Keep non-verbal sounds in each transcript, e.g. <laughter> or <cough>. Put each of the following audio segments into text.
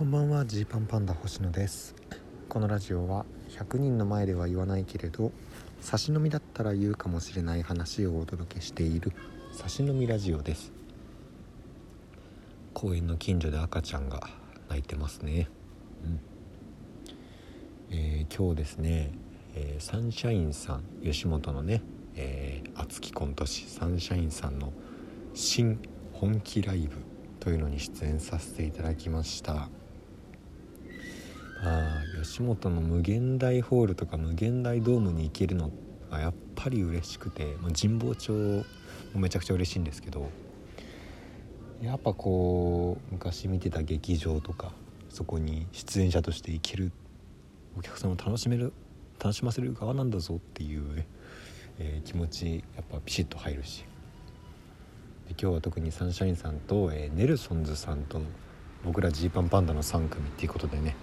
こんばんはジーパンパンダ星野です。このラジオは100人の前では言わないけれど差し飲みだったら言うかもしれない話をお届けしている差し飲みラジオです。公園の近所で赤ちゃんが泣いてますね。うん。えー、今日ですね、えー、サンシャインさん吉本のね、えー、熱きコント師サンシャインさんの新本気ライブというのに出演させていただきました。あ吉本の無限大ホールとか無限大ドームに行けるのはやっぱり嬉しくて、まあ、神保町もめちゃくちゃ嬉しいんですけどやっぱこう昔見てた劇場とかそこに出演者として行けるお客さんを楽しめる楽しませる側なんだぞっていう、えー、気持ちやっぱピシッと入るしで今日は特にサンシャインさんと、えー、ネルソンズさんと僕らジーパンパンダの3組っていうことでね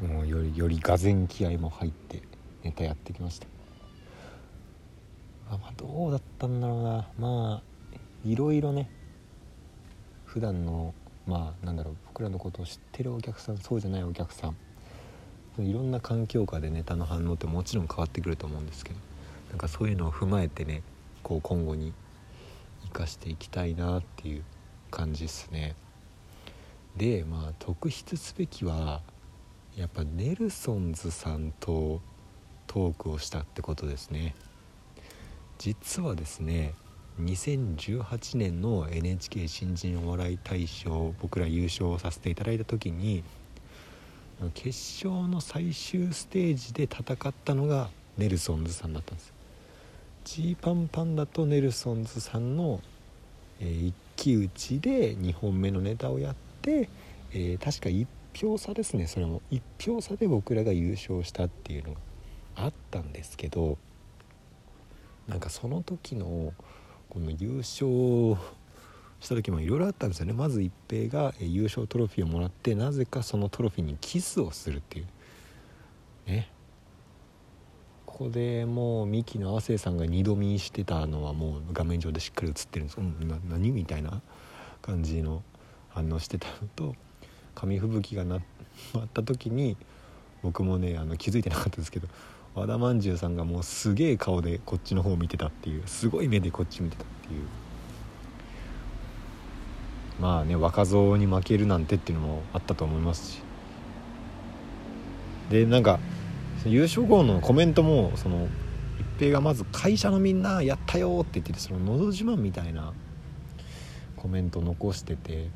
もうよりよりがぜ気合も入ってネタやってきました。あまあどうだったんだろうな。まあいろいろね。普段のまあなんだろう。僕らのことを知ってるお客さんそうじゃないお客さん。いろんな環境下でネタの反応ってもちろん変わってくると思うんですけど。なんかそういうのを踏まえてねこう今後に生かしていきたいなっていう感じですね。でまあ特筆すべきはやっぱネルソンズさんとトークをしたってことですね。実はですね2018年の NHK 新人お笑い大賞僕ら優勝させていただいた時に決勝の最終ステージで戦ったのがネルソンズさんだったんです。ジーパンパンダとネルソンズさんの、えー、一騎打ちで2本目のネタをやって、えー、確か1票差ですねそれも。1票差で僕らが優勝したっていうのがあったんですけどなんかその時のこの優勝した時もいろいろあったんですよね。まず一平が優勝トロフィーをもらってなぜかそのトロフィーにキスをするっていう。ね。ここでもうミキの亜生さんが二度見してたのはもう画面上でしっかり映ってるんです。うん何みたいな感じの反応してたのと紙吹雪がな <laughs> った時に僕もねあの気づいてなかったですけど和田まんじゅうさんがもうすげえ顔でこっちの方を見てたっていうすごい目でこっち見てたっていう。まあね若造に負けるなんてっていうのもあったと思いますし。でなんか優勝後のコメントもその一平がまず「会社のみんなやったよ」って言っててその「のど自慢」みたいなコメント残してて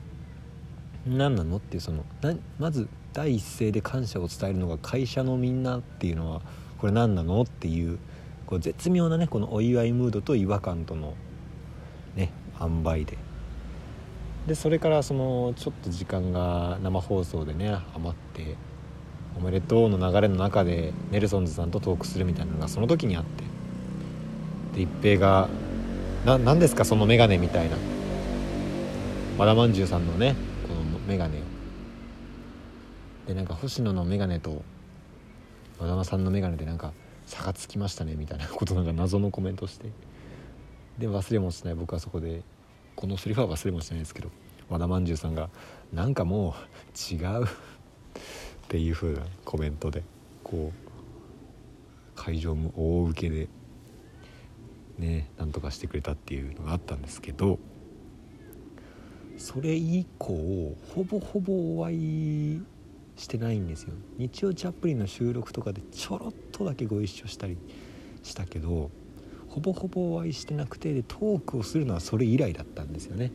何なの？っていうそのなまず第一声で感謝を伝えるのが会社のみんなっていうのはこれ何なの？っていうこう絶妙なねこのお祝いムードと違和感とのね塩梅で。でそれからそのちょっと時間が生放送でね余って「おめでとう」の流れの中でネルソンズさんとトークするみたいなのがその時にあって。で一平が「何ですかその眼鏡」みたいな。和田まんじゅうさんのね眼鏡を。でなんか星野の眼鏡と和田さんの眼鏡でなんか差がつきましたねみたいな <laughs> ことなんか謎のコメントして。で忘れもしない僕はそこで。このセリフは忘れもしないですけど和田まんじゅうさんがなんかもう違う。っていう風なコメントでこう会場も大受けでねなんとかしてくれたっていうのがあったんですけど。それ以降ほぼほぼお会いしてないんですよ。日曜チャップリンの収録とかでちょろっとだけご一緒したりしたけどほぼほぼお会いしてなくてでトークをするのはそれ以来だったんですよね。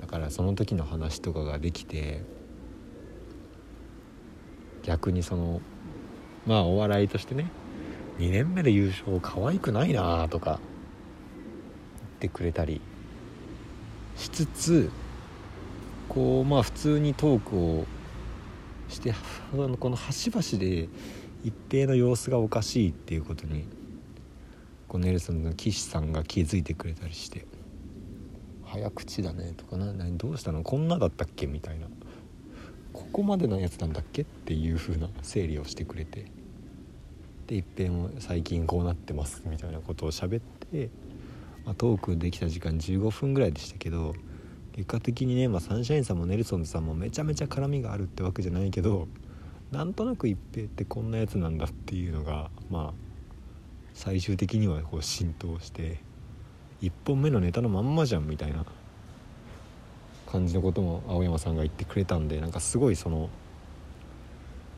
だからその時の話とかができて逆にそのまあお笑いとしてね2年目で優勝可愛くないなとか言ってくれたりしつつこうまあ普通にトークをして <laughs> この端々で一平の様子がおかしいっていうことにこうネルソンの岸さんが気づいてくれたりして「早口だね」とかな「どうしたの？こんなだったっけ?」みたいな「ここまでのやつなんだっけ?」っていう風な整理をしてくれてで一平も「最近こうなってます」みたいなことを喋って。まあ、トークできた時間15分ぐらいでしたけど結果的にね、まあ、サンシャインさんもネルソンズさんもめちゃめちゃ絡みがあるってわけじゃないけどなんとなく一平ってこんなやつなんだっていうのがまあ最終的にはこう浸透して1本目のネタのまんまじゃんみたいな感じのことも青山さんが言ってくれたんでなんかすごいその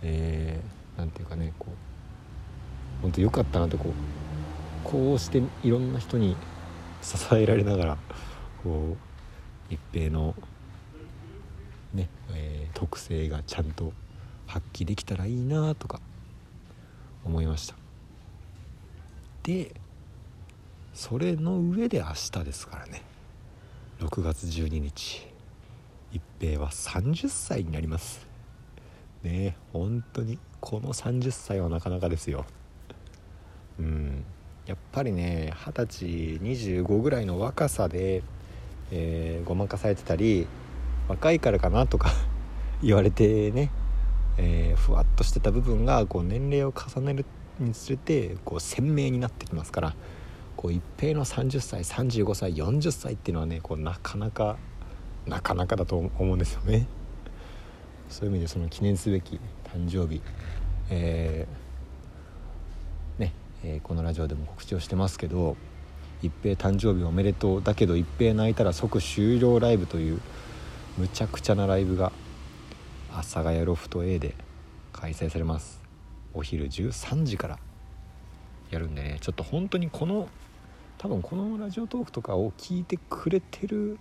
えー、て言うかねこう本当良かったなとこうこうしていろんな人に支えられながらこう一平のね、えー、特性がちゃんと発揮できたらいいなとか思いました。でそれの上で明日ですからね。6月12日。一平は30歳になります。ねえ本当にこの30歳はなかなかですよ。うん。やっぱりね二十歳25ぐらいの若さで、えー、ごまかされてたり若いからかなとか <laughs> 言われてね、えー、ふわっとしてた部分がこう年齢を重ねるにつれてこう鮮明になってきますからこう一平の30歳35歳40歳っていうのはねこうなかなかなかなかだと思うんですよね。そういう意味でその記念すべき誕生日、えー、えー、このラジオでも告知をしてますけど一平誕生日おめでとうだけど一平泣いたら即終了ライブというむちゃくちゃなライブが阿佐ヶ谷ロフト A で開催されます。お昼13時からやるんでねちょっと本当にこの多分このラジオトークとかを聞いてくれてる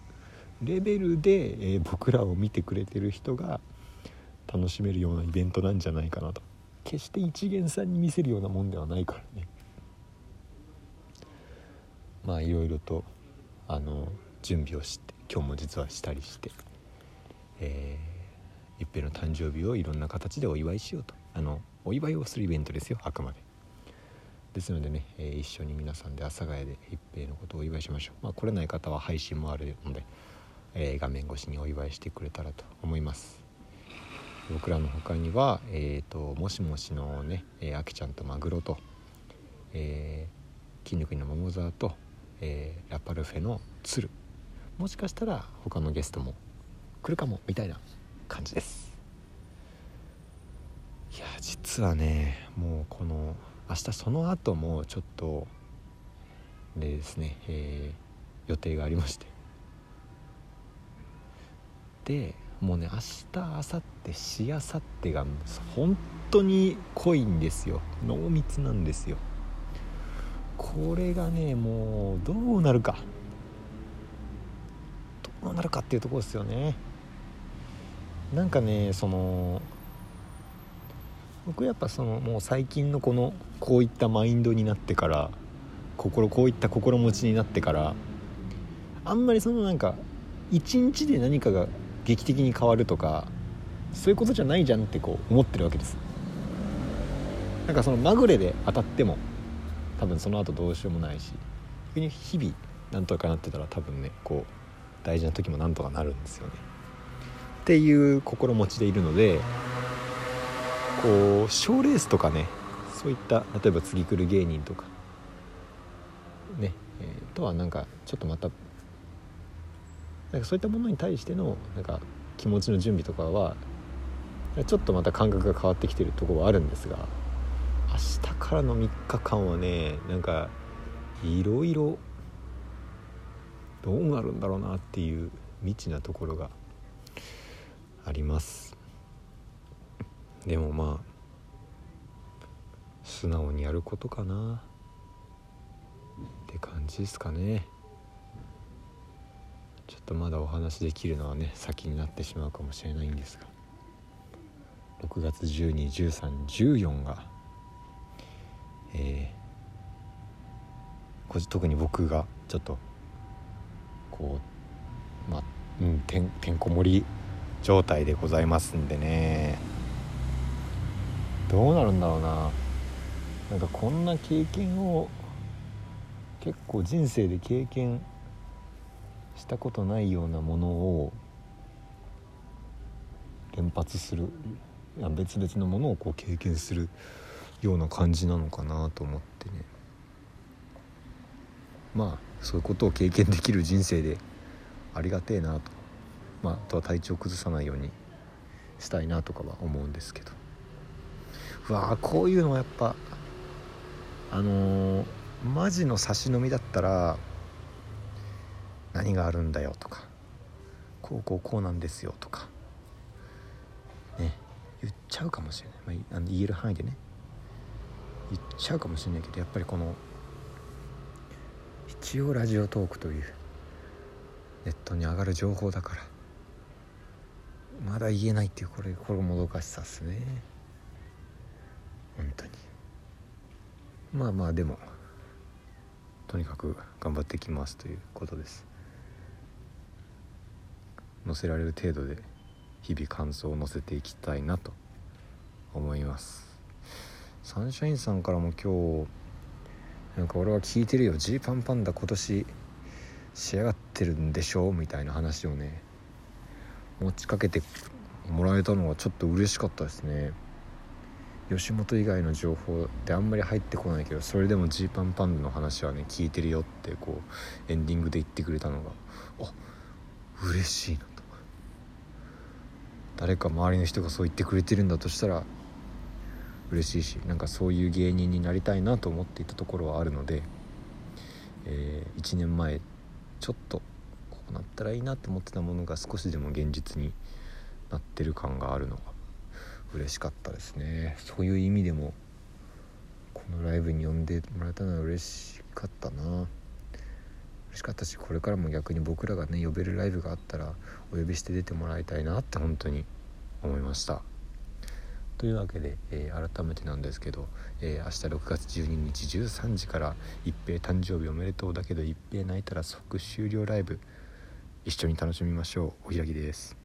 レベルで、えー、僕らを見てくれてる人が楽しめるようなイベントなんじゃないかなと。決して一元さんに見せるようなもんではないからね。まあいろいろとあの準備をして今日も実はしたりして、えー、一平の誕生日をいろんな形でお祝いしようと。あのお祝いをするイベントですよあくまで。ですのでね、えー、一緒に皆さんで阿佐ヶ谷で一平のことをお祝いしましょう。まあ来れない方は配信もあるので、えー、画面越しにお祝いしてくれたらと思います。僕らの他には、えーと、もしもしのね、えー、あきちゃんとマグロと、えー、筋肉の桃沢と、えー、ラパルフェの鶴。もしかしたら他のゲストも来るかもみたいな感じです。いや実はねもうこの明日その後もちょっとでですね、えー、予定がありまして。でもうね明日明後日しあさってが本当に濃いんですよ。濃密なんですよ。これがねもうどうなるか。どうなるかっていうとこですよね。なんかねその僕やっぱそのもう最近のこのこういったマインドになってから心こういった心持ちになってからあんまりそのなんか一日で何かが劇的に変わるとかそういうことじゃないじゃんってこう思ってるわけです。なんかそのまぐれで当たっても多分その後どうしようもないし逆に日々なんとかなってたら多分ねこう大事な時もなんとかなるんですよね。っていう心持ちでいるのでこう賞レースとかねそういった例えば次来る芸人とかね、えー、とはなんかちょっとまたなんかそういったものに対してのなんか気持ちの準備とかはちょっとまた感覚が変わってきてるとこはあるんですが明日からの3日間はねなんかいろいろどうなるんだろうなっていう未知なところがあります。でもまあ素直にやることかな。って感じですかね。ちょっとまだお話できるのはね先になってしまうかもしれないんですが。6月121314がえー、特に僕がちょっとこうまあ、うん、てんてんこ盛り状態でございますんでね。どうなるんだろうな。なんかこんな経験を結構人生で経験したことないようなものを連発する別々のものをこう経験するような感じなのかなと思ってね。まあそういうことを経験できる人生でありがてえなと。まあ、あとは体調崩さないようにしたいなとかは思うんですけど。うわーこういうのはやっぱあのー、マジの差し飲みだったら何があるんだよとかこうこうこうなんですよとかね言っちゃうかもしれない、まあ、あの言える範囲でね。言っちゃうかもしれないけどやっぱりこの一応ラジオトークというネットに上がる情報だからまだ言えないっていうこれこれもどかしさっすね。本当に。まあまあでもとにかく頑張ってきますということです。載せられる程度で日々感想を載せていきたいなと思います。サンシャインさんからも今日なんか俺は聞いてるよ。ジーパンパンダ今年仕上がってるんでしょみたいな話をね持ちかけてもらえたのはちょっと嬉しかったですね。吉本以外の情報ってあんまり入ってこないけどそれでもジーパンパンダの話はね聞いてるよってこうエンディングで言ってくれたのがあ嬉しいなと。誰か周りの人がそう言ってくれてるんだとしたら嬉しいしなんかそういう芸人になりたいなと思っていたところはあるので、えー、1年前ちょっとこうなったらいいなと思ってたものが少しでも現実になってる感があるのが嬉しかったですね。そういう意味でもこのライブに呼んでもらえたのは嬉しかったな。嬉しかったしこれからも逆に僕らがね呼べるライブがあったらお呼びして出てもらいたいなって本当に思いました。というわけで、えー、改めてなんですけど、えー、明日6月12日13時から一平誕生日おめでとうだけど一平泣いたら即終了ライブ一緒に楽しみましょう。お開きです。